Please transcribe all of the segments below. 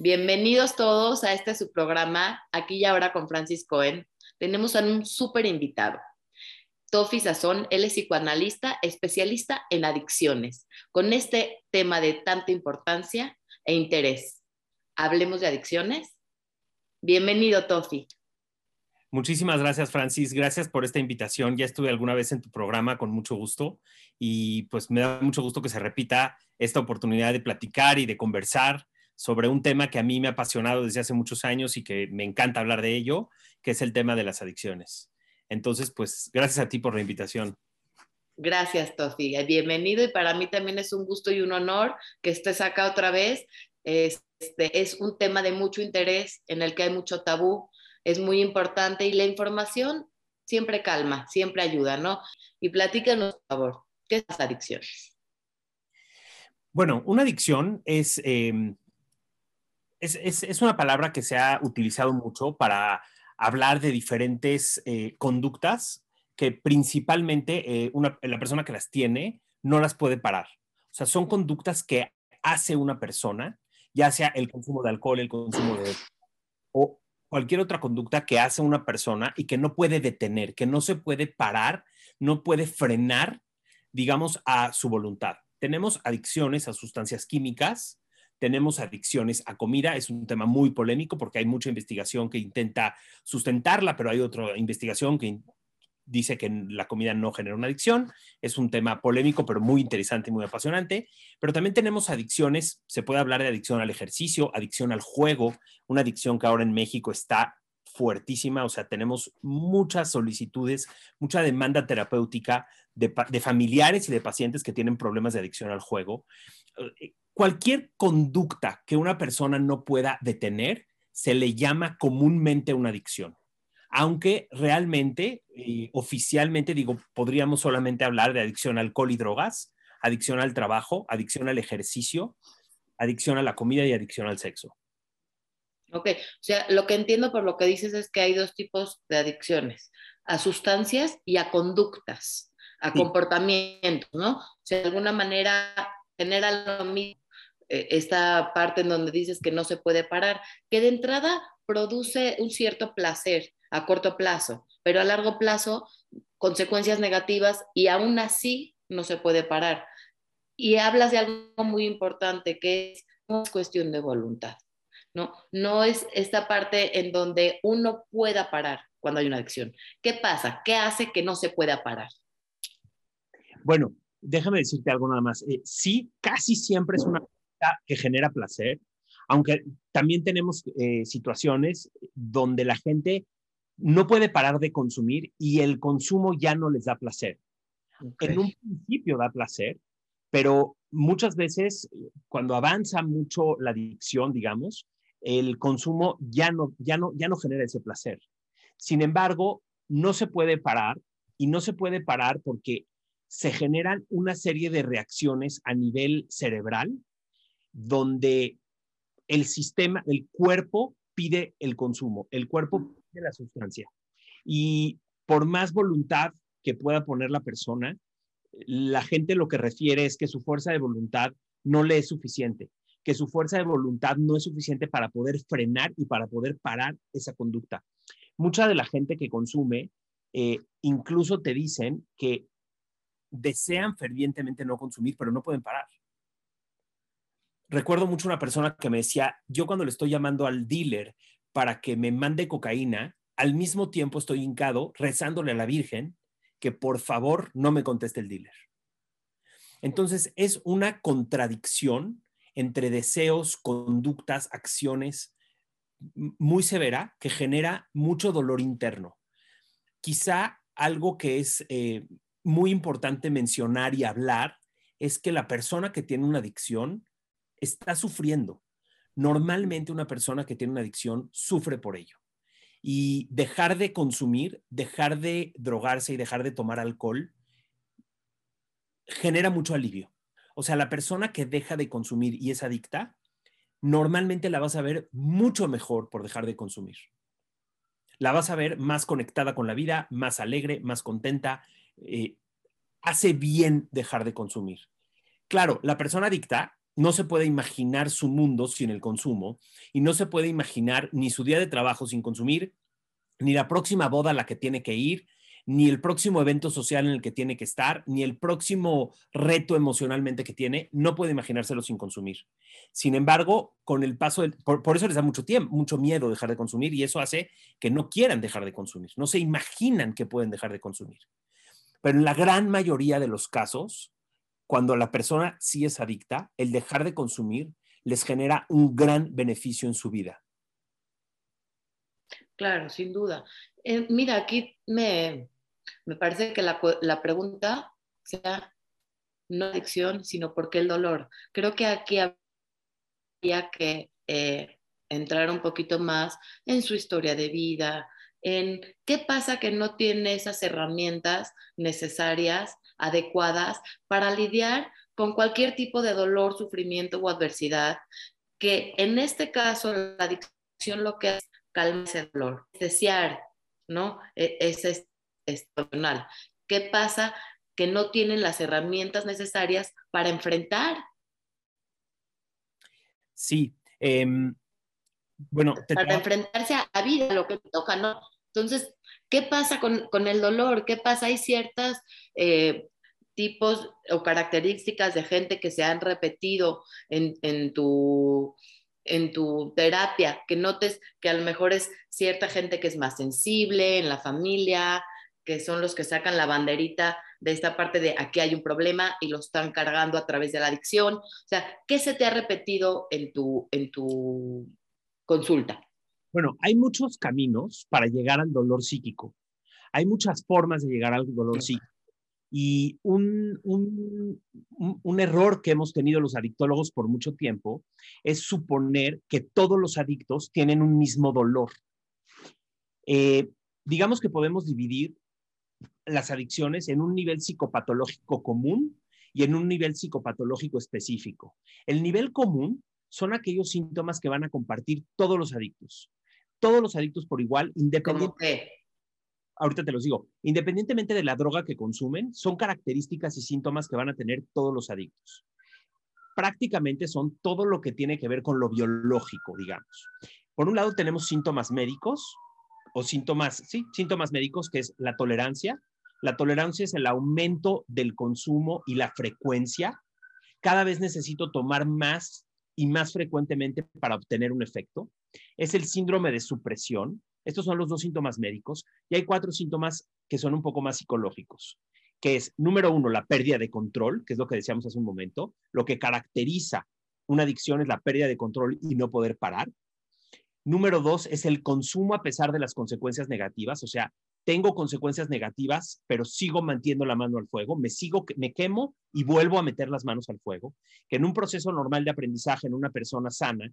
Bienvenidos todos a este su programa, aquí y ahora con Francis Cohen. Tenemos a un súper invitado. Tofi Sazón, él es psicoanalista, especialista en adicciones, con este tema de tanta importancia e interés. ¿Hablemos de adicciones? Bienvenido, Tofi. Muchísimas gracias, Francis. Gracias por esta invitación. Ya estuve alguna vez en tu programa con mucho gusto y pues me da mucho gusto que se repita esta oportunidad de platicar y de conversar sobre un tema que a mí me ha apasionado desde hace muchos años y que me encanta hablar de ello, que es el tema de las adicciones. Entonces, pues gracias a ti por la invitación. Gracias, Tofi. Bienvenido y para mí también es un gusto y un honor que estés acá otra vez. Este, es un tema de mucho interés en el que hay mucho tabú, es muy importante y la información siempre calma, siempre ayuda, ¿no? Y platícanos, por favor, ¿qué es las adicciones? Bueno, una adicción es em, es, una palabra que se ha utilizado mucho para hablar de diferentes eh, conductas que principalmente eh, la persona que las tiene no las puede parar. O sea, son conductas que hace una persona, ya sea el consumo de alcohol, el consumo de... o cualquier otra conducta que hace una persona y que no puede detener, que no se puede parar, no puede frenar, digamos, a su voluntad. Tenemos adicciones a sustancias químicas, tenemos adicciones a comida, es un tema muy polémico porque hay mucha investigación que intenta sustentarla, pero hay otra investigación que dice que la comida no genera una adicción. Es un tema polémico, pero muy interesante y muy apasionante. Pero también tenemos adicciones, se puede hablar de adicción al ejercicio, adicción al juego, una adicción que ahora en México está fuertísima, o sea, tenemos muchas solicitudes, mucha demanda terapéutica de, de familiares y de pacientes que tienen problemas de adicción al juego Cualquier conducta que una persona no pueda detener se le llama comúnmente una adicción. Aunque realmente, eh, oficialmente, digo, podríamos solamente hablar de adicción al alcohol y drogas, adicción al trabajo, adicción al ejercicio, adicción a la comida y adicción al sexo. Ok, o sea, lo que entiendo por lo que dices es que hay dos tipos de adicciones, a sustancias y a conductas, a comportamientos, ¿no? O sea, de alguna manera genera lo mismo esta parte en donde dices que no se puede parar, que de entrada produce un cierto placer a corto plazo, pero a largo plazo consecuencias negativas y aún así no se puede parar. Y hablas de algo muy importante que es, no es cuestión de voluntad, ¿no? No es esta parte en donde uno pueda parar cuando hay una adicción. ¿Qué pasa? ¿Qué hace que no se pueda parar? Bueno, déjame decirte algo nada más. Eh, sí, casi siempre es una que genera placer, aunque también tenemos eh, situaciones donde la gente no puede parar de consumir y el consumo ya no les da placer. En un principio da placer, pero muchas veces cuando avanza mucho la adicción, digamos, el consumo ya no, ya no, ya no genera ese placer. Sin embargo, no se puede parar y no se puede parar porque se generan una serie de reacciones a nivel cerebral donde el sistema, el cuerpo pide el consumo, el cuerpo pide la sustancia. Y por más voluntad que pueda poner la persona, la gente lo que refiere es que su fuerza de voluntad no le es suficiente, que su fuerza de voluntad no es suficiente para poder frenar y para poder parar esa conducta. Mucha de la gente que consume eh, incluso te dicen que desean fervientemente no consumir, pero no pueden parar recuerdo mucho una persona que me decía, yo cuando le estoy llamando al dealer para que me mande cocaína, al mismo tiempo estoy hincado rezándole a la Virgen que por favor no me conteste el dealer. Entonces es una contradicción entre deseos, conductas, acciones muy severa que genera mucho dolor interno. Quizá algo que es eh, muy importante mencionar y hablar es que la persona que tiene una adicción está sufriendo. Normalmente una persona que tiene una adicción sufre por ello. Y dejar de consumir, dejar de drogarse y dejar de tomar alcohol genera mucho alivio. O sea, la persona que deja de consumir y es adicta, normalmente la vas a ver mucho mejor por dejar de consumir. La vas a ver más conectada con la vida, más alegre, más contenta. Eh, hace bien dejar de consumir. Claro, la persona adicta no se puede imaginar su mundo sin el consumo y no se puede imaginar ni su día de trabajo sin consumir, ni la próxima boda a la que tiene que ir, ni el próximo evento social en el que tiene que estar, ni el próximo reto emocionalmente que tiene, no puede imaginárselo sin consumir. Sin embargo, con el paso del, por, por, eso les da mucho tiempo, mucho miedo dejar de consumir y eso hace que no quieran dejar de consumir, no se imaginan que pueden dejar de consumir. Pero en la gran mayoría de los casos, cuando la persona sí es adicta, el dejar de consumir les genera un gran beneficio en su vida. Claro, sin duda. Eh, mira, aquí me, me parece que la, la, pregunta sea no adicción, sino por qué el dolor. Creo que aquí habría que eh, entrar un poquito más en su historia de vida, en qué pasa que no tiene esas herramientas necesarias, adecuadas para lidiar con cualquier tipo de dolor, sufrimiento o adversidad, que en este caso la adicción lo que hace calma ese dolor, desear, ¿no? E, es, es, es ¿Qué pasa? Que no tienen las herramientas necesarias para enfrentar. Sí, eh, bueno, te para enfrentarse a la vida, lo que toca, ¿no? Entonces, ¿qué pasa con, con el dolor? ¿Qué pasa? Hay ciertas eh, tipos o características de gente que se han repetido en, en tu en tu terapia, que notes que a lo mejor es cierta gente que es más sensible en la familia, que son los que sacan la banderita de esta parte de aquí hay un problema y lo están cargando a través de la adicción. O sea, ¿qué se te ha repetido en tu, en tu consulta? Bueno, hay muchos caminos para llegar al dolor psíquico. Hay muchas formas de llegar al dolor psíquico. Y un, un, un, error que hemos tenido los adictólogos por mucho tiempo es suponer que todos los adictos tienen un mismo dolor. Eh, digamos que podemos dividir las adicciones en un nivel psicopatológico común y en un nivel psicopatológico específico. El nivel común son aquellos síntomas que van a compartir todos los adictos. Todos los adictos por igual, independientemente ahorita te los digo, independientemente de la droga que consumen, son características y síntomas que van a tener todos los adictos. Prácticamente son todo lo que tiene que ver con lo biológico, digamos. Por un lado tenemos síntomas médicos o síntomas, sí, síntomas médicos, que es la tolerancia. La tolerancia es el aumento del consumo y la frecuencia. Cada vez necesito tomar más y más frecuentemente para obtener un efecto. Es el síndrome de supresión, estos son los dos síntomas médicos y hay cuatro síntomas que son un poco más psicológicos, que es, número uno, la pérdida de control, que es lo que decíamos hace un momento. Lo que caracteriza una adicción es la pérdida de control y no poder parar. Número dos es el consumo a pesar de las consecuencias negativas, o sea, tengo consecuencias negativas, pero sigo manteniendo la mano al fuego, me sigo, me quemo y vuelvo a meter las manos al fuego, que en un proceso normal de aprendizaje en una persona sana,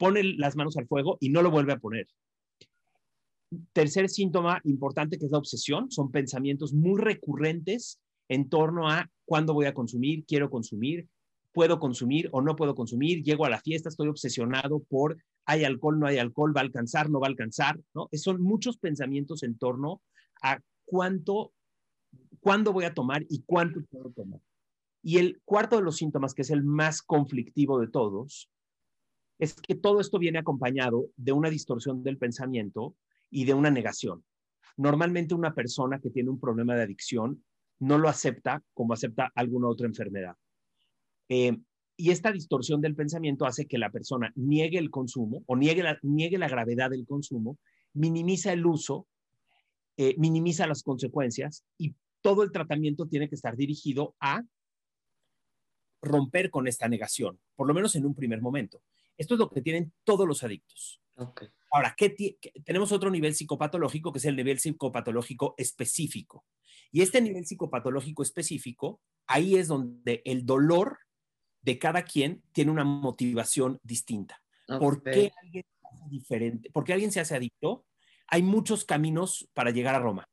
pone las manos al fuego y no lo vuelve a poner tercer síntoma importante que es la obsesión, son pensamientos muy recurrentes en torno a cuándo voy a consumir, quiero consumir, puedo consumir o no puedo consumir, llego a la fiesta, estoy obsesionado por hay alcohol, no hay alcohol, va a alcanzar, no va a alcanzar. Son muchos pensamientos en torno a cuánto, cuándo voy a tomar y cuánto puedo tomar. Y el cuarto de los síntomas, que es el más conflictivo de todos, es que todo esto viene acompañado de una distorsión del pensamiento y de una negación. Normalmente una persona que tiene un problema de adicción no lo acepta como acepta alguna otra enfermedad. Eh, y esta distorsión del pensamiento hace que la persona niegue el consumo o niegue la, niegue la gravedad del consumo, minimiza el uso, eh, minimiza las consecuencias y todo el tratamiento tiene que estar dirigido a romper con esta negación, por lo menos en un primer momento. Esto es lo que tienen todos los adictos. Okay. Ahora, ¿qué tenemos otro nivel psicopatológico que es el nivel psicopatológico específico. Y este nivel psicopatológico específico, ahí es donde el dolor de cada quien tiene una motivación distinta. ¿Por qué alguien diferente? ¿Por qué alguien se hace adicto? Hay muchos caminos para llegar a Roma.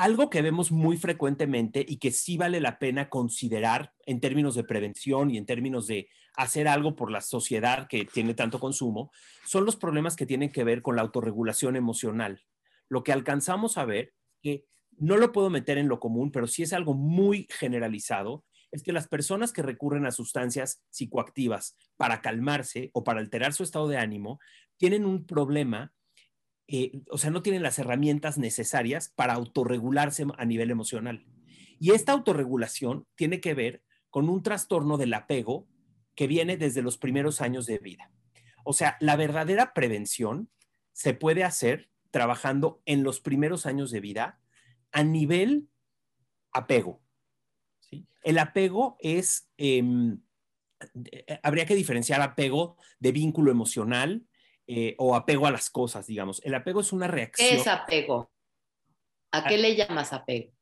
Algo que vemos muy frecuentemente y que sí vale la pena considerar en términos de prevención y en términos de hacer algo por la sociedad que tiene tanto consumo, son los problemas que tienen que ver con la autorregulación emocional. Lo que alcanzamos a ver, que no lo puedo meter en lo común, pero sí es algo muy generalizado, es que las personas que recurren a sustancias psicoactivas para calmarse o para alterar su estado de ánimo tienen un problema, eh, o sea, no tienen las herramientas necesarias para autorregularse a nivel emocional. Y esta autorregulación tiene que ver con un trastorno del apego que viene desde los primeros años de vida. O sea, la verdadera prevención se puede hacer trabajando en los primeros años de vida a nivel apego. El apego es, em, eh, habría que diferenciar apego de vínculo emocional eh, o apego a las cosas, digamos. El apego es una reacción. ¿Qué es apego? ¿A qué le llamas apego?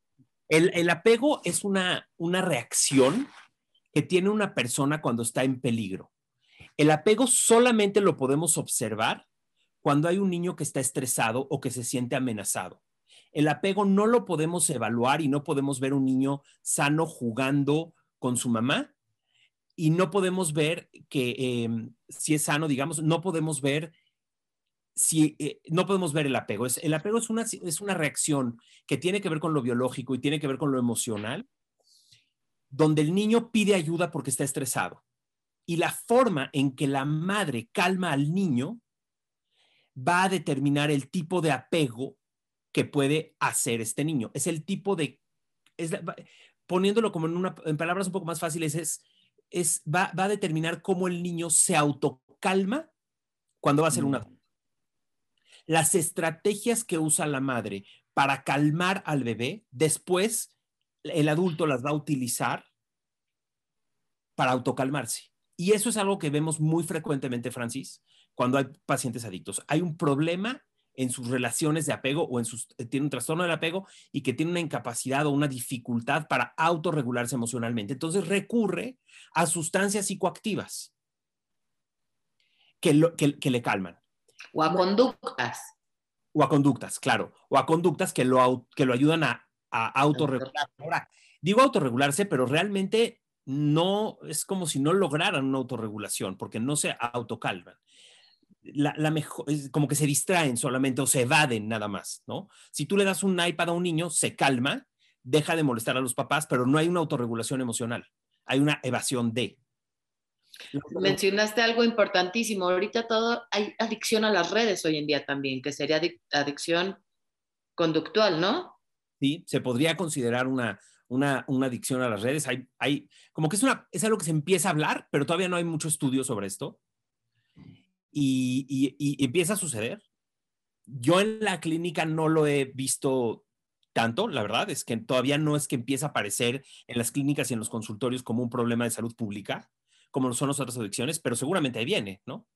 El, apego es una, una reacción que tiene una persona cuando está en peligro. El apego solamente lo podemos observar cuando hay un niño que está estresado o que se siente amenazado. El apego no lo podemos evaluar y no podemos ver un niño sano jugando con su mamá y no podemos ver que em, si es sano, digamos, no podemos ver si eh, no podemos ver el apego. Es, el apego es una, es una reacción que tiene que ver con lo biológico y tiene que ver con lo emocional, donde el niño pide ayuda porque está estresado. Y la forma en que la madre calma al niño va a determinar el tipo de apego que puede hacer este niño. Es el tipo de, poniéndolo como en, una, en palabras un poco más fáciles, es, es va, va, a determinar cómo el niño se autocalma cuando va a ser un adulto. Las estrategias que usa la madre para calmar al bebé, después el adulto las va a utilizar para autocalmarse. Y eso es algo que vemos muy frecuentemente, Francis, cuando hay pacientes adictos. Hay un problema en sus relaciones de apego o en sus, eh, tiene un trastorno del apego y que tiene una incapacidad o una dificultad para autorregularse emocionalmente. Entonces recurre a sustancias psicoactivas que, lo, que, le calman. O a conductas. O a conductas, claro. O a conductas que lo, que lo ayudan a, a autorregular. Ahora, digo autorregularse, pero realmente no es como si no lograran una autorregulación, porque no se autocalman la, mejor, como que se distraen solamente o se evaden nada más, ¿no? Si tú le das un iPad a un niño, se calma, deja de molestar a los papás, pero no hay una autorregulación emocional, hay una evasión de. Mencionaste algo importantísimo. Ahorita todo hay adicción a las redes hoy en día también, que sería adicción conductual, ¿no? Sí, se podría considerar una, una, una adicción a las redes. Hay, hay, como que es, una, es algo que se empieza a hablar, pero todavía no hay mucho estudio sobre esto y, empieza a suceder. Yo en la clínica no lo he visto tanto, la verdad, es que todavía no es que empiece a aparecer en las clínicas y en los consultorios como un problema de salud pública, como son las otras adicciones, pero seguramente ahí viene, ¿no?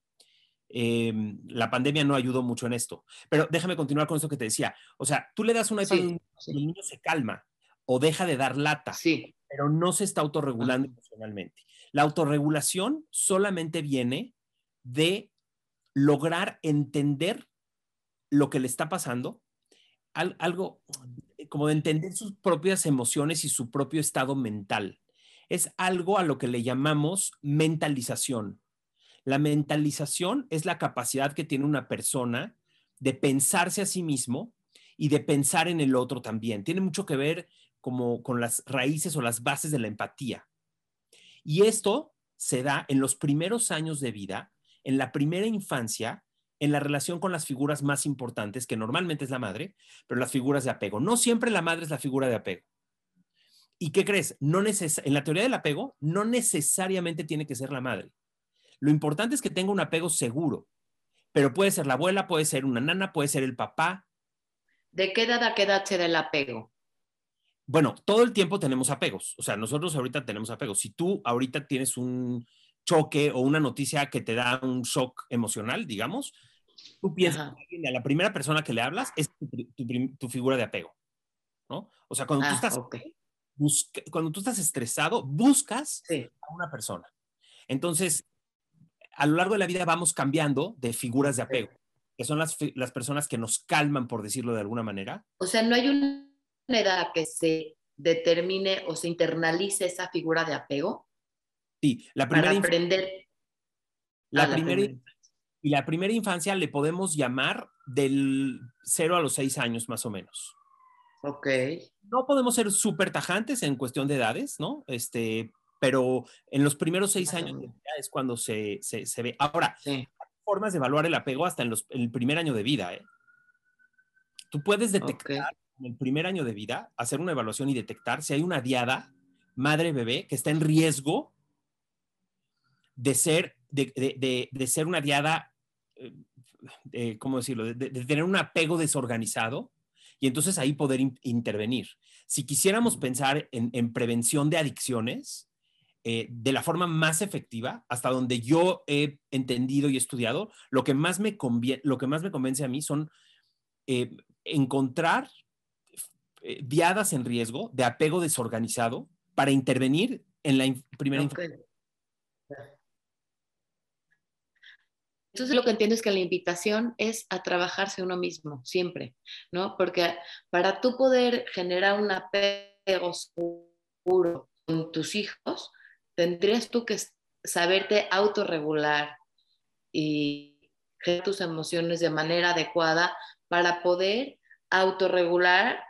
Em, la pandemia no ayudó mucho en esto. Pero déjame continuar con esto que te decía. O sea, tú le das una iPad y el niño se calma o deja de dar lata, sí. pero no se está autorregulando emocionalmente. La autorregulación solamente viene de lograr entender lo que le está pasando, algo como de entender sus propias emociones y su propio estado mental. Es algo a lo que le llamamos mentalización. La mentalización es la capacidad que tiene una persona de pensarse a sí mismo y de pensar en el otro también. Tiene mucho que ver como con las raíces o las bases de la empatía. Y esto se da en los primeros años de vida en la primera infancia en la relación con las figuras más importantes, que normalmente es la madre, pero las figuras de apego. No siempre la madre es la figura de apego. ¿Y qué crees? No en la teoría del apego, no necesariamente tiene que ser la madre. Lo importante es que tenga un apego seguro, pero puede ser la abuela, puede ser una nana, puede ser el papá. ¿De qué edad a qué edad será el apego? Bueno, todo el tiempo tenemos apegos. O sea, nosotros ahorita tenemos apegos. Si tú ahorita tienes un, choque o una noticia que te da un shock emocional, digamos, tú piensas que a la primera persona que le hablas es tu, figura de apego, ¿no? O sea, cuando, tú, ah, estás, cuando tú estás estresado, buscas a una persona. Entonces, a lo largo de la vida vamos cambiando de figuras de apego, que son las, las personas que nos calman, por decirlo de alguna manera. O sea, no hay una edad que se determine o se internalice esa figura de apego. Sí, la primera aprender. La, primera, y la primera infancia le podemos llamar del 0 a los 6 años más o menos. Ok. No podemos ser súper tajantes en cuestión de edades, ¿no? Este, pero en los primeros seis años de vida es cuando se, se, se ve. Ahora, Sí. hay formas de evaluar el apego hasta en, los, en el primer año de vida, ¿eh? Tú puedes detectar en el primer año de vida, hacer una evaluación y detectar si hay una diada madre-bebé que está en riesgo de ser, de, de- de- ser una diada, eh, eh, ¿cómo decirlo? De, tener un apego desorganizado y entonces ahí poder in- intervenir. Si quisiéramos pensar en, en prevención de adicciones, eh, de la forma más efectiva, hasta donde yo he entendido y estudiado, lo que más me, lo que más me convence a mí son eh, encontrar eh, diadas en riesgo de apego desorganizado para intervenir en la in- primera Ok. Entonces lo que entiendo es que la invitación es a trabajarse uno mismo, siempre, ¿no? Porque para tú poder generar un apego seguro con tus hijos, tendrías tú que saberte autorregular y generar tus emociones de manera adecuada para poder autorregular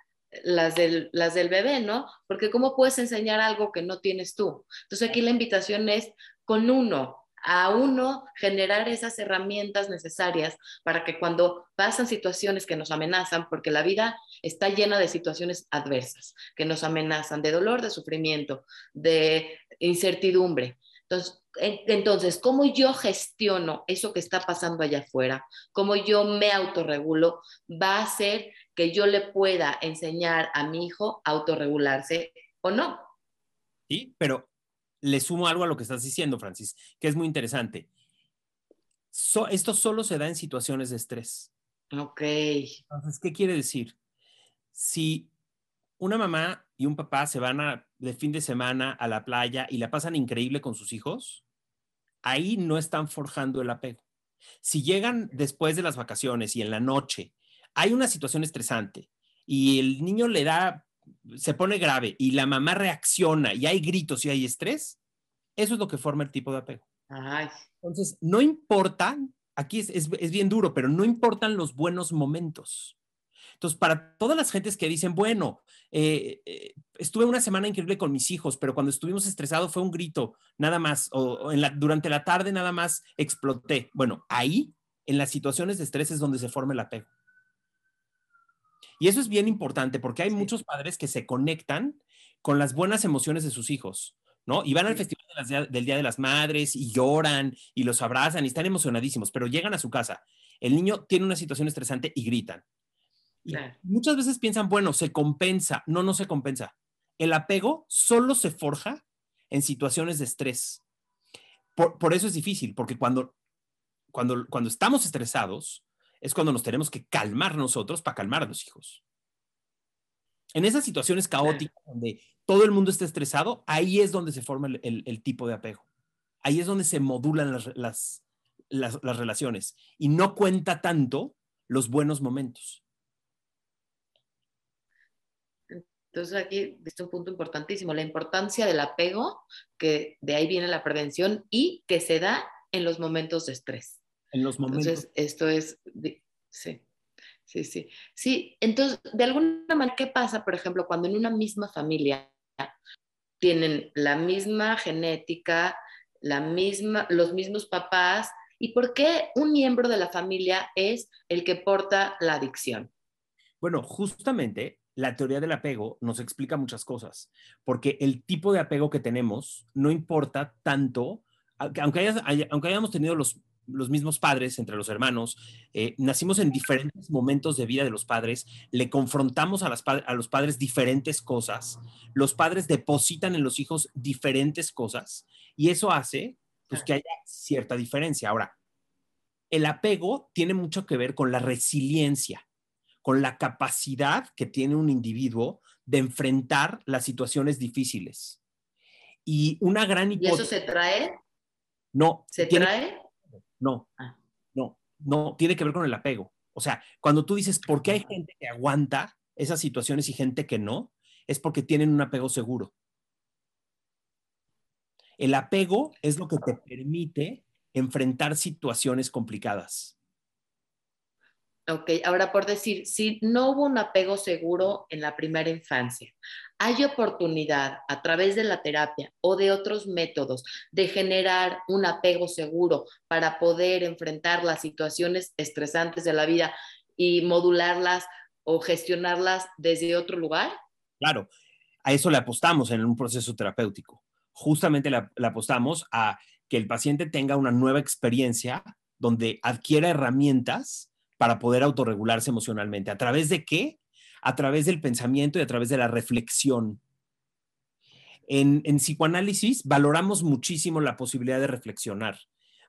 las del, las del bebé, ¿no? Porque ¿cómo puedes enseñar algo que no tienes tú? Entonces aquí la invitación es con uno, a uno generar esas herramientas necesarias para que cuando pasan situaciones que nos amenazan, porque la vida está llena de situaciones adversas que nos amenazan, de dolor, de sufrimiento, de incertidumbre. Entonces, entonces, ¿cómo yo gestiono eso que está pasando allá afuera? ¿Cómo yo me autorregulo? Va a hacer que yo le pueda enseñar a mi hijo a autorregularse o no. Sí, pero le sumo algo a lo que estás diciendo, Francis, que es muy interesante. So, esto solo se da en situaciones de estrés. Ok. Entonces, ¿qué quiere decir? Si una mamá y un papá se van a, de fin de semana a la playa y la pasan increíble con sus hijos, ahí no están forjando el apego. Si llegan después de las vacaciones y en la noche hay una situación estresante y el niño le da, se pone grave y la mamá reacciona y hay gritos y hay estrés, eso es lo que forma el tipo de apego. Ay. Entonces, no importan, aquí es, es, es bien duro, pero no importan los buenos momentos. Entonces, para todas las gentes que dicen, bueno, eh, eh, estuve una semana increíble con mis hijos, pero cuando estuvimos estresados fue un grito, nada más, o, o en la, durante la tarde nada más exploté. Bueno, ahí, en las situaciones de estrés es donde se forma el apego. Y eso es bien importante porque hay sí. muchos padres que se conectan con las buenas emociones de sus hijos, ¿no? Y van al festival de las, del Día de las Madres y lloran y los abrazan y están emocionadísimos, pero llegan a su casa, el niño tiene una situación estresante y gritan. Y muchas veces piensan, bueno, se compensa. No, no se compensa. El apego solo se forja en situaciones de estrés. Por, por eso es difícil, porque cuando, cuando, cuando estamos estresados es cuando nos tenemos que calmar nosotros para calmar a los hijos. En esas situaciones caóticas donde todo el mundo está estresado, ahí es donde se forma el, el, el tipo de apego. Ahí es donde se modulan las, las, las, las relaciones y no cuenta tanto los buenos momentos. Entonces aquí este un punto importantísimo, la importancia del apego, que de ahí viene la prevención y que se da en los momentos de estrés. En los momentos. Entonces, esto es, sí, sí, sí. Sí, entonces, de alguna manera, ¿qué pasa, por ejemplo, cuando en una misma familia tienen la misma genética, la misma, los mismos papás, y por qué un miembro de la familia es el que porta la adicción? Bueno, justamente la teoría del apego nos explica muchas cosas, porque el tipo de apego que tenemos no importa tanto, aunque, hayas, aunque hayamos tenido los, los, mismos padres entre los hermanos, eh, nacimos en diferentes momentos de vida de los padres, le confrontamos a, las, a los padres diferentes cosas, los padres depositan en los hijos diferentes cosas, y eso hace pues, que haya cierta diferencia. Ahora, el apego tiene mucho que ver con la resiliencia con la capacidad que tiene un individuo de enfrentar las situaciones difíciles. Y una gran hipótesis. ¿Y eso se trae? No. ¿Se tiene, trae? No, ah. no, no, tiene que ver con el apego. O sea, cuando tú dices, ¿por qué hay gente que aguanta esas situaciones y gente que no? Es porque tienen un apego seguro. El apego es lo que te permite enfrentar situaciones complicadas. Ok, ahora por decir, si no hubo un apego seguro en la primera infancia, hay oportunidad a través de la terapia o de otros métodos de generar un apego seguro para poder enfrentar las situaciones estresantes de la vida y modularlas o gestionarlas desde otro lugar? Claro, a eso le apostamos en un proceso terapéutico. Justamente le, apostamos a que el paciente tenga una nueva experiencia donde adquiera herramientas para poder autorregularse emocionalmente. ¿A través de qué? A través del pensamiento y a través de la reflexión. En, psicoanálisis valoramos muchísimo la posibilidad de reflexionar.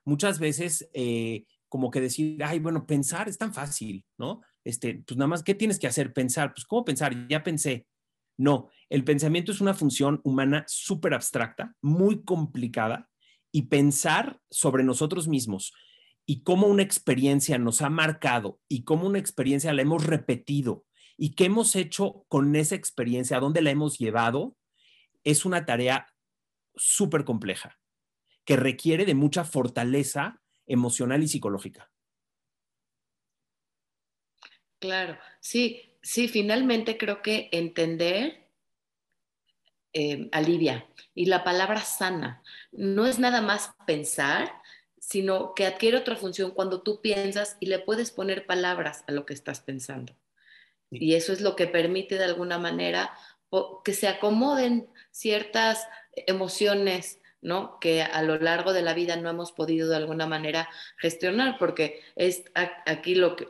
Muchas veces, eh, como que decir, ay, bueno, pensar es tan fácil, ¿no? Este, pues nada más, ¿qué tienes que hacer? Pensar. Pues, ¿cómo pensar? Ya pensé. No, el pensamiento es una función humana súper abstracta, muy complicada, y pensar sobre nosotros mismos y cómo una experiencia nos ha marcado y cómo una experiencia la hemos repetido y qué hemos hecho con esa experiencia, a dónde la hemos llevado, es una tarea súper compleja que requiere de mucha fortaleza emocional y psicológica. Claro, sí, sí, finalmente creo que entender eh, alivia. Y la palabra sana no es nada más pensar, sino que adquiere otra función cuando tú piensas y le puedes poner palabras a lo que estás pensando. Y eso es lo que permite de alguna manera que se acomoden ciertas emociones, ¿no? Que a lo largo de la vida no hemos podido de alguna manera gestionar, porque es aquí lo que,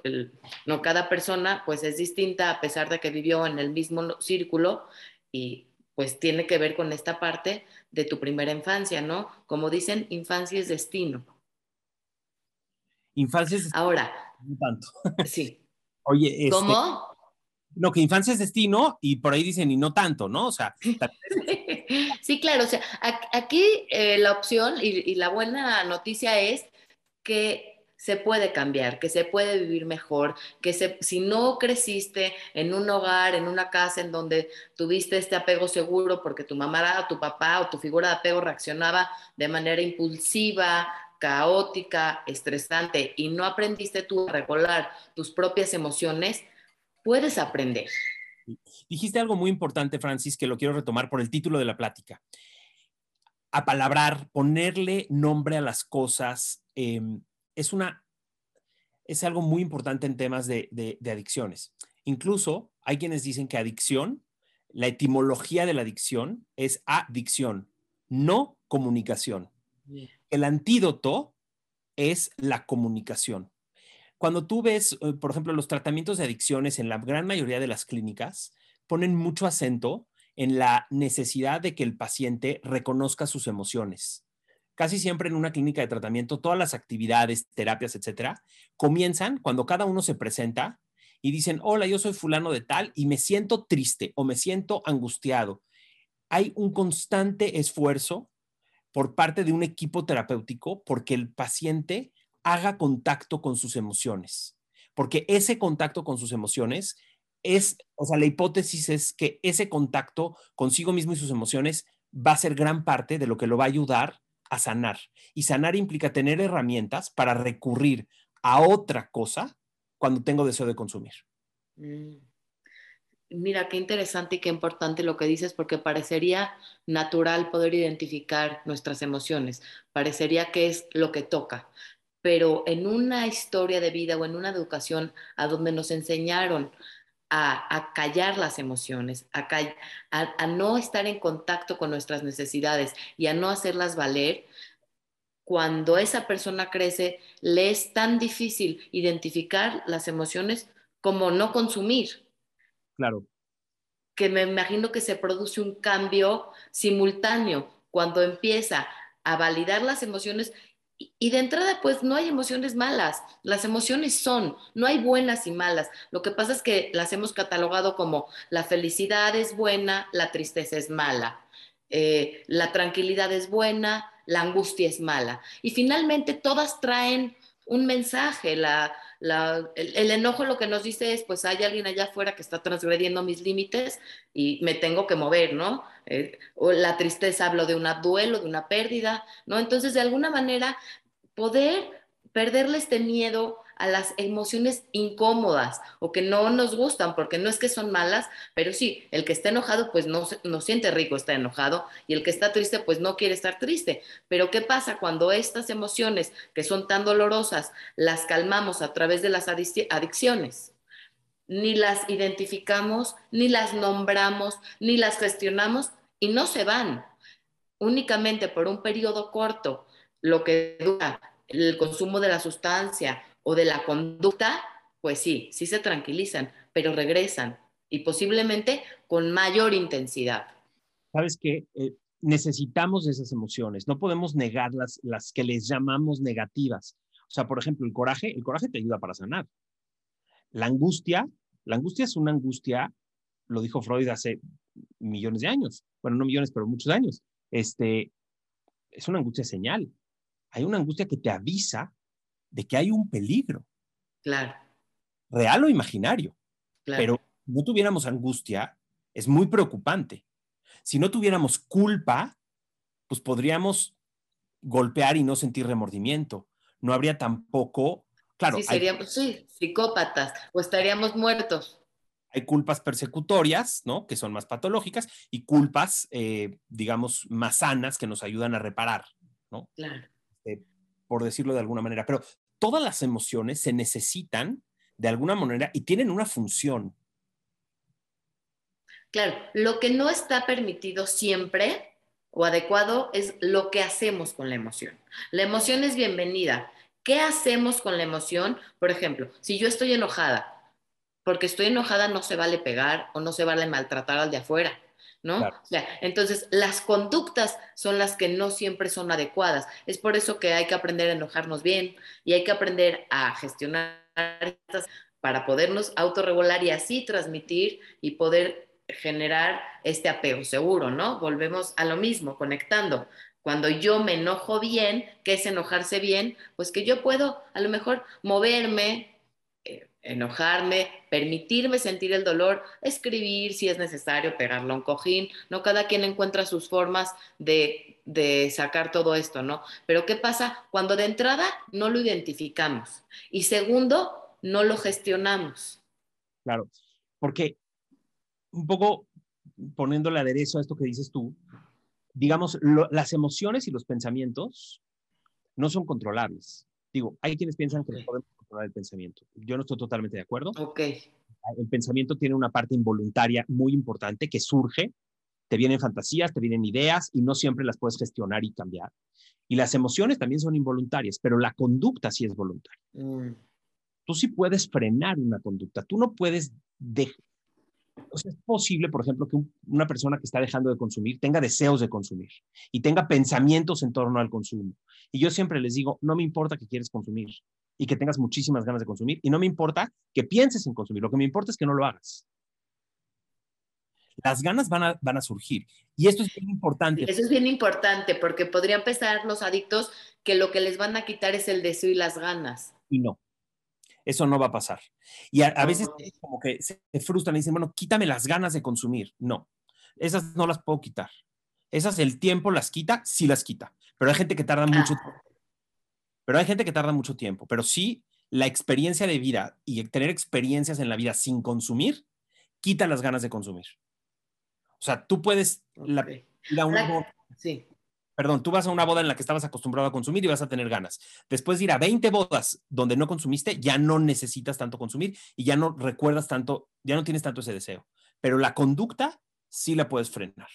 no, cada persona pues es distinta a pesar de que vivió en el mismo círculo y pues tiene que ver con esta parte de tu primera infancia, ¿no? Como dicen, infancia es destino. Infancia es destino. Ahora. tanto. Sí. Oye, este, ¿cómo? No, que infancia es destino y por ahí dicen y no tanto, ¿no? O sea. sí, claro, o sea, aquí eh, la opción y, la buena noticia es que se puede cambiar, que se puede vivir mejor, que si no creciste en un hogar, en una casa en donde tuviste este apego seguro porque tu mamá o tu papá o tu figura de apego reaccionaba de manera impulsiva, caótica, estresante y no aprendiste tú a regular tus propias emociones, puedes aprender. Dijiste algo muy importante, Francis, que lo quiero retomar por el título de la plática. Apalabrar, ponerle nombre a las cosas, em, es una es algo muy importante en temas de, de, adicciones. Incluso hay quienes dicen que adicción, la etimología de la adicción es adicción, no comunicación. El antídoto es la comunicación. Cuando tú ves, eh, por ejemplo, los tratamientos de adicciones en la gran mayoría de las clínicas, ponen mucho acento en la necesidad de que el paciente reconozca sus emociones. Casi siempre en una clínica de tratamiento, todas las actividades, terapias, etcétera, comienzan cuando cada uno se presenta y dicen, hola, yo soy fulano de tal y me siento triste o me siento angustiado. Hay un constante esfuerzo por parte de un equipo terapéutico porque el paciente haga contacto con sus emociones, porque ese contacto con sus emociones es, o sea, la hipótesis es que ese contacto consigo mismo y sus emociones va a ser gran parte de lo que lo va a ayudar a sanar. Y sanar implica tener herramientas para recurrir a otra cosa cuando tengo deseo de consumir. Mm. Mira, qué interesante y qué importante lo que dices, porque parecería natural poder identificar nuestras emociones, parecería que es lo que toca, pero en una historia de vida o en una educación a donde nos enseñaron a, callar las emociones, a, a, no estar en contacto con nuestras necesidades y a no hacerlas valer, cuando esa persona crece, le es tan difícil identificar las emociones como no consumir. Claro. Que me imagino que se produce un cambio simultáneo cuando empieza a validar las emociones y de entrada, pues no hay emociones malas, las emociones son, no hay buenas y malas. Lo que pasa es que las hemos catalogado como la felicidad es buena, la tristeza es mala, eh, la tranquilidad es buena, la angustia es mala. Y finalmente todas traen un mensaje, el, enojo lo que nos dice es, pues hay alguien allá afuera que está transgrediendo mis límites y me tengo que mover, ¿no? Eh, o la tristeza hablo de un duelo, de una pérdida, ¿no? Entonces, de alguna manera, poder perderle este miedo a las emociones incómodas o que no nos gustan, porque no es que son malas, pero sí, el que está enojado pues no, no siente rico estar enojado y el que está triste pues no quiere estar triste. Pero ¿qué pasa cuando estas emociones que son tan dolorosas las calmamos a través de las adicciones? Ni las identificamos, ni las nombramos, ni las gestionamos y no se van únicamente por un periodo corto, lo que dura el consumo de la sustancia o de la conducta, pues sí, sí se tranquilizan, pero regresan y posiblemente con mayor intensidad. Sabes que eh, necesitamos esas emociones, no podemos negar las, las que les llamamos negativas. O sea, por ejemplo, el coraje, el coraje te ayuda para sanar. La angustia, la angustia es una angustia, lo dijo Freud hace millones de años, bueno, no millones, pero muchos años. Este, es una angustia señal hay una angustia que te avisa de que hay un peligro. Claro. Real o imaginario. Claro. Pero no tuviéramos angustia, es muy preocupante. Si no tuviéramos culpa, pues podríamos golpear y no sentir remordimiento. No habría tampoco, claro. Sí, seríamos, sí, psicópatas o estaríamos muertos. Hay culpas persecutorias, ¿no? Que son más patológicas y culpas, eh, digamos, más sanas que nos ayudan a reparar, ¿no? Claro. Eh, por decirlo de alguna manera, pero todas las emociones se necesitan de alguna manera y tienen una función. Claro, lo que no está permitido siempre o adecuado es lo que hacemos con la emoción. La emoción es bienvenida. ¿Qué hacemos con la emoción? Por ejemplo, si yo estoy enojada, porque estoy enojada no se vale pegar o no se vale maltratar al de afuera. ¿No? entonces, las conductas son las que no siempre son adecuadas. Es por eso que hay que aprender a enojarnos bien y hay que aprender a gestionar estas para podernos autorregular y así transmitir y poder generar este apego seguro, ¿no? Volvemos a lo mismo, conectando. Cuando yo me enojo bien, ¿qué es enojarse bien? Pues que yo puedo a lo mejor moverme, enojarme, permitirme sentir el dolor, escribir si es necesario, pegarlo a un cojín, ¿no? Cada quien encuentra sus formas de, de sacar todo esto, ¿no? Pero ¿qué pasa cuando de entrada no lo identificamos? Y segundo, no lo gestionamos. Claro, porque un poco poniéndole aderezo a esto que dices tú, digamos, las emociones y los pensamientos no son controlables. Digo, hay quienes piensan que podemos controlar el pensamiento. Yo no estoy totalmente de acuerdo. Ok. El pensamiento tiene una parte involuntaria muy importante que surge, te vienen fantasías, te vienen ideas y no siempre las puedes gestionar y cambiar. Y las emociones también son involuntarias, pero la conducta sí es voluntaria. Mm. Tú sí puedes frenar una conducta. Tú no puedes dejar o sea, es posible, por ejemplo, que una persona que está dejando de consumir tenga deseos de consumir y tenga pensamientos en torno al consumo. Y yo siempre les digo, no me importa que quieres consumir y que tengas muchísimas ganas de consumir y no me importa que pienses en consumir, lo que me importa es que no lo hagas. Las ganas van a, van a surgir. Y esto es bien importante. Eso es bien importante porque podrían pensar los adictos que lo que les van a quitar es el deseo y las ganas. Y no. Eso no va a pasar. Y a, veces como que se frustran y dicen, bueno, quítame las ganas de consumir. No, esas no las puedo quitar. Esas el tiempo las quita, sí las quita. Pero hay gente que tarda mucho tiempo. Pero hay gente que tarda mucho tiempo. Pero sí, la experiencia de vida y tener experiencias en la vida sin consumir, quita las ganas de consumir. O sea, tú puedes la, sí perdón, tú vas a una boda en la que estabas acostumbrado a consumir y vas a tener ganas. Después de ir a 20 bodas donde no consumiste, ya no necesitas tanto consumir y ya no recuerdas tanto, ya no tienes tanto ese deseo. Pero la conducta sí la puedes frenar.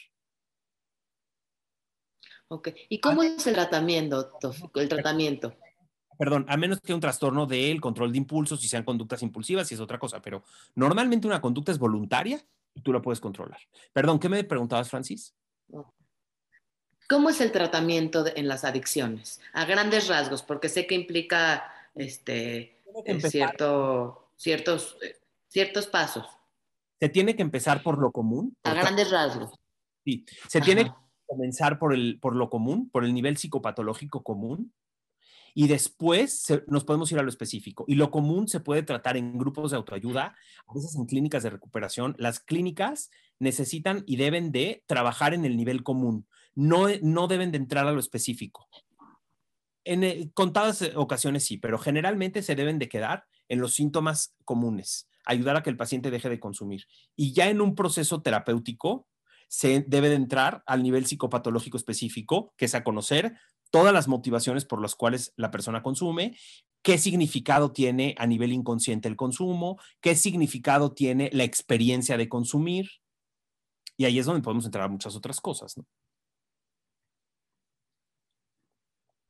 Ok. ¿Y cómo es el tratamiento, el tratamiento? Perdón, a menos que un trastorno del control de impulsos y sean conductas impulsivas y es otra cosa, pero normalmente una conducta es voluntaria y tú la puedes controlar. Perdón, ¿qué me preguntabas, Francis? ¿Cómo es el tratamiento en las adicciones? A grandes rasgos, porque sé que implica este, eh, cierto, ciertos, eh, ciertos pasos. Se tiene que empezar por lo común. A grandes rasgos. Sí, se tiene que comenzar por, el, por lo común, por el nivel psicopatológico común, y después nos podemos ir a lo específico. Y lo común se puede tratar en grupos de autoayuda, a veces en clínicas de recuperación. Las clínicas necesitan y deben de trabajar en el nivel común no, no deben de entrar a lo específico. en contadas ocasiones sí, pero generalmente se deben de quedar en los síntomas comunes, ayudar a que el paciente deje de consumir. Y ya en un proceso terapéutico se debe de entrar al nivel psicopatológico específico, que es a conocer todas las motivaciones por las cuales la persona consume, qué significado tiene a nivel inconsciente el consumo, qué significado tiene la experiencia de consumir. Y ahí es donde podemos entrar a muchas otras cosas. ¿no?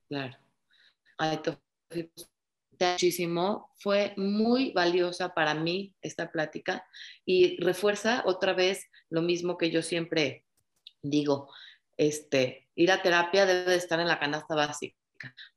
Claro. Ay, muchísimo. Fue muy valiosa para mí esta plática y refuerza otra vez lo mismo que yo siempre digo. Este, ir a terapia debe estar en la canasta básica,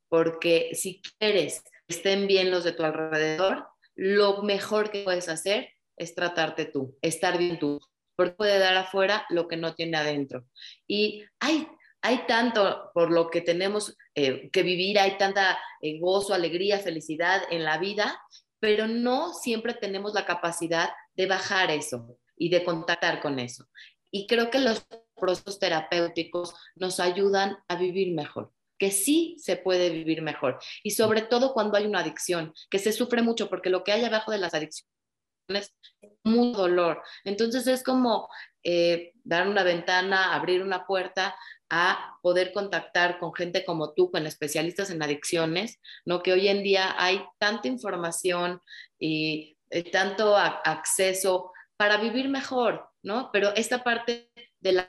porque si quieres estén bien los de tu alrededor, lo mejor que puedes hacer es tratarte tú, estar bien tú, porque puede dar afuera lo que no tiene adentro. Y hay hay tanto por lo que tenemos eh, que vivir, hay tanta eh, gozo, alegría, felicidad en la vida, pero no siempre tenemos la capacidad de bajar eso y de contactar con eso. Y creo que los procesos terapéuticos nos ayudan a vivir mejor que sí se puede vivir mejor. Y sobre todo cuando hay una adicción, que se sufre mucho, porque lo que hay abajo de las adicciones es mucho dolor. Entonces es como eh, dar una ventana, abrir una puerta a poder contactar con gente como tú, con especialistas en adicciones, ¿no? Que hoy en día hay tanta información y tanto acceso para vivir mejor, ¿no? Pero esta parte de la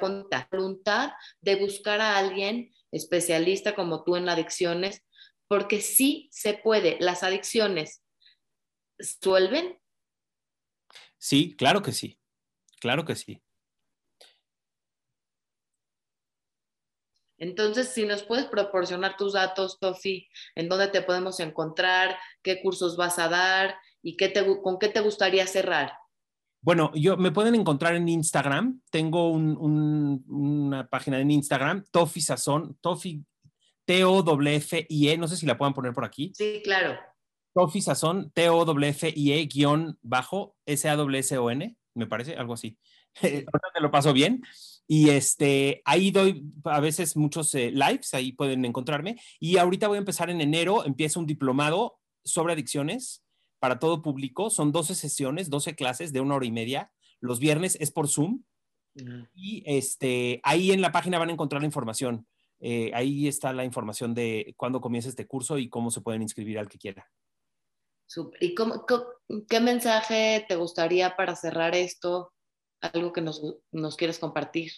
voluntad de buscar a alguien especialista como tú en adicciones, porque sí se puede. Las adicciones suelven. Sí, claro que sí, claro que sí. Entonces, si nos puedes proporcionar tus datos, Tofi, en dónde te podemos encontrar, qué cursos vas a dar y qué te, con qué te gustaría cerrar. Bueno, yo me pueden encontrar en Instagram. Tengo una página en Instagram, Tofi Sazón, Tofi T-O-F-I-E, no sé si la puedan poner por aquí. Sí, claro. Tofi Sazón, T-O-F-I-E, guion bajo, S-A-W-S-O-N, me parece, algo así. te lo paso bien. Y este, ahí doy a veces muchos eh, lives, ahí pueden encontrarme. Y ahorita voy a empezar en enero, empieza un diplomado sobre adicciones para todo público. Son 12 sesiones, 12 clases de una hora y media. Los viernes es por Zoom. Y este, ahí en la página van a encontrar la información. Eh, ahí está la información de cuándo comienza este curso y cómo se pueden inscribir al que quiera. ¿Y qué mensaje te gustaría para cerrar esto? Algo que nos, nos quieres compartir.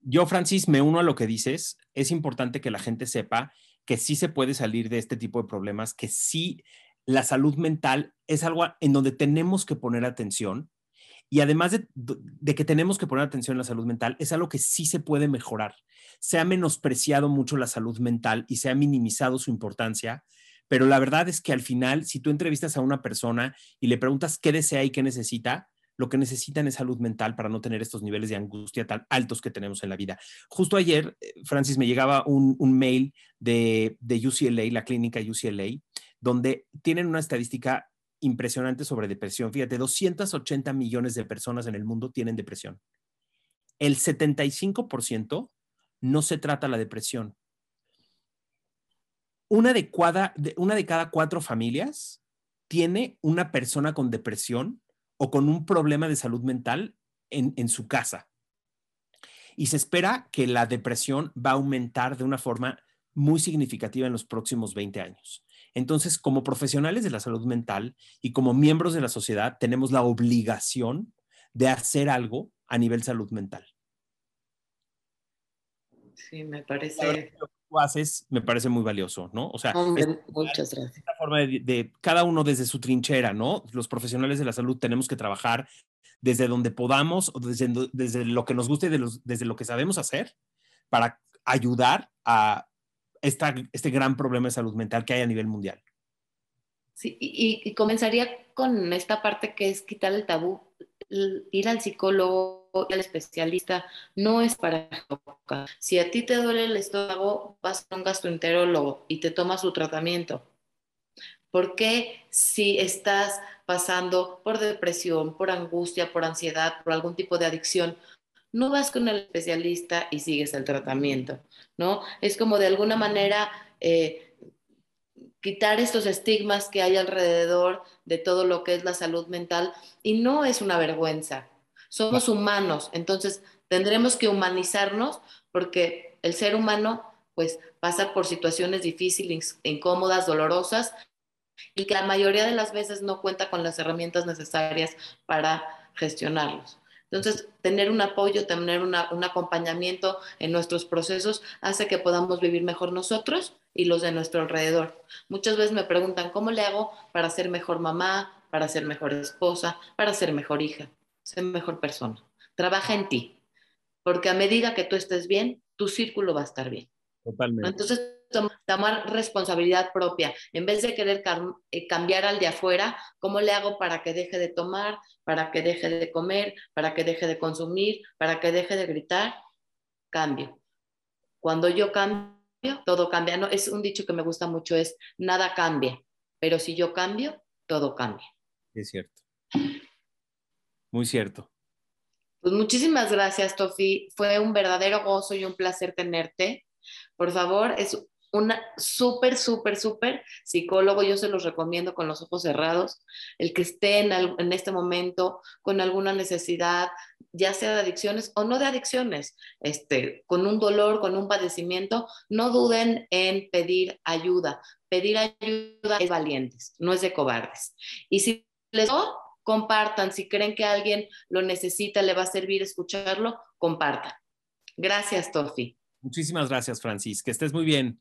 Yo, Francis, me uno a lo que dices. Es importante que la gente sepa que sí se puede salir de este tipo de problemas, que sí la salud mental es algo en donde tenemos que poner atención. Y además de, que tenemos que poner atención en la salud mental, es algo que sí se puede mejorar. Se ha menospreciado mucho la salud mental y se ha minimizado su importancia, pero la verdad es que al final, si tú entrevistas a una persona y le preguntas qué desea y qué necesita, lo que necesitan es salud mental para no tener estos niveles de angustia tan altos que tenemos en la vida. Justo ayer, eh, Francis, me llegaba un, mail de, UCLA, la clínica UCLA, donde tienen una estadística impresionante sobre depresión. Fíjate, 280 millones de personas en el mundo tienen depresión. El 75% no se trata la depresión. Una de, una de cada cuatro familias tiene una persona con depresión o con un problema de salud mental en, su casa. Y se espera que la depresión va a aumentar de una forma muy significativa en los próximos 20 años. Entonces, como profesionales de la salud mental y como miembros de la sociedad, tenemos la obligación de hacer algo a nivel salud mental. Sí, me parece haces me parece muy valioso, ¿no? O sea, muchas gracias. Forma de, cada uno desde su trinchera, ¿no? Los profesionales de la salud tenemos que trabajar desde donde podamos o desde, desde lo que nos guste, de los, desde lo que sabemos hacer para ayudar a esta, este gran problema de salud mental que hay a nivel mundial. Sí, y comenzaría con esta parte que es quitar el tabú ir al psicólogo y al especialista no es para Si a ti te duele el estómago, vas a un gastroenterólogo y te tomas su tratamiento. ¿Por qué si estás pasando por depresión, por angustia, por ansiedad, por algún tipo de adicción, no vas con el especialista y sigues el tratamiento? ¿No? Es como de alguna manera eh, quitar estos estigmas que hay alrededor de todo lo que es la salud mental y no es una vergüenza. Somos humanos, entonces tendremos que humanizarnos porque el ser humano pues pasa por situaciones difíciles, incómodas, dolorosas y que la mayoría de las veces no cuenta con las herramientas necesarias para gestionarlos. Entonces, tener un apoyo, tener un acompañamiento en nuestros procesos hace que podamos vivir mejor nosotros y los de nuestro alrededor. Muchas veces me preguntan, ¿cómo le hago para ser mejor mamá, para ser mejor esposa, para ser mejor hija, ser mejor persona? Trabaja en ti, porque a medida que tú estés bien, tu círculo va a estar bien. Totalmente. Entonces, tomar responsabilidad propia. En vez de querer eh, cambiar al de afuera, ¿cómo le hago para que deje de tomar, para que deje de comer, para que deje de consumir, para que deje de gritar? Cambio. Cuando yo cambio, todo cambia. No, es un dicho que me gusta mucho, es nada cambia, pero si yo cambio, todo cambia. Es cierto. Muy cierto. Pues muchísimas gracias, Tofi. Fue un verdadero gozo y un placer tenerte. Por favor, es una súper, súper, súper psicólogo, yo se los recomiendo con los ojos cerrados, el que esté en, en, este momento con alguna necesidad, ya sea de adicciones o no de adicciones, este, con un dolor, con un padecimiento, no duden en pedir ayuda. Pedir ayuda es valientes, no es de cobardes. Y si les compartan, si creen que alguien lo necesita, le va a servir escucharlo, compartan. Gracias, Tofi. Muchísimas gracias, Francis. Que estés muy bien.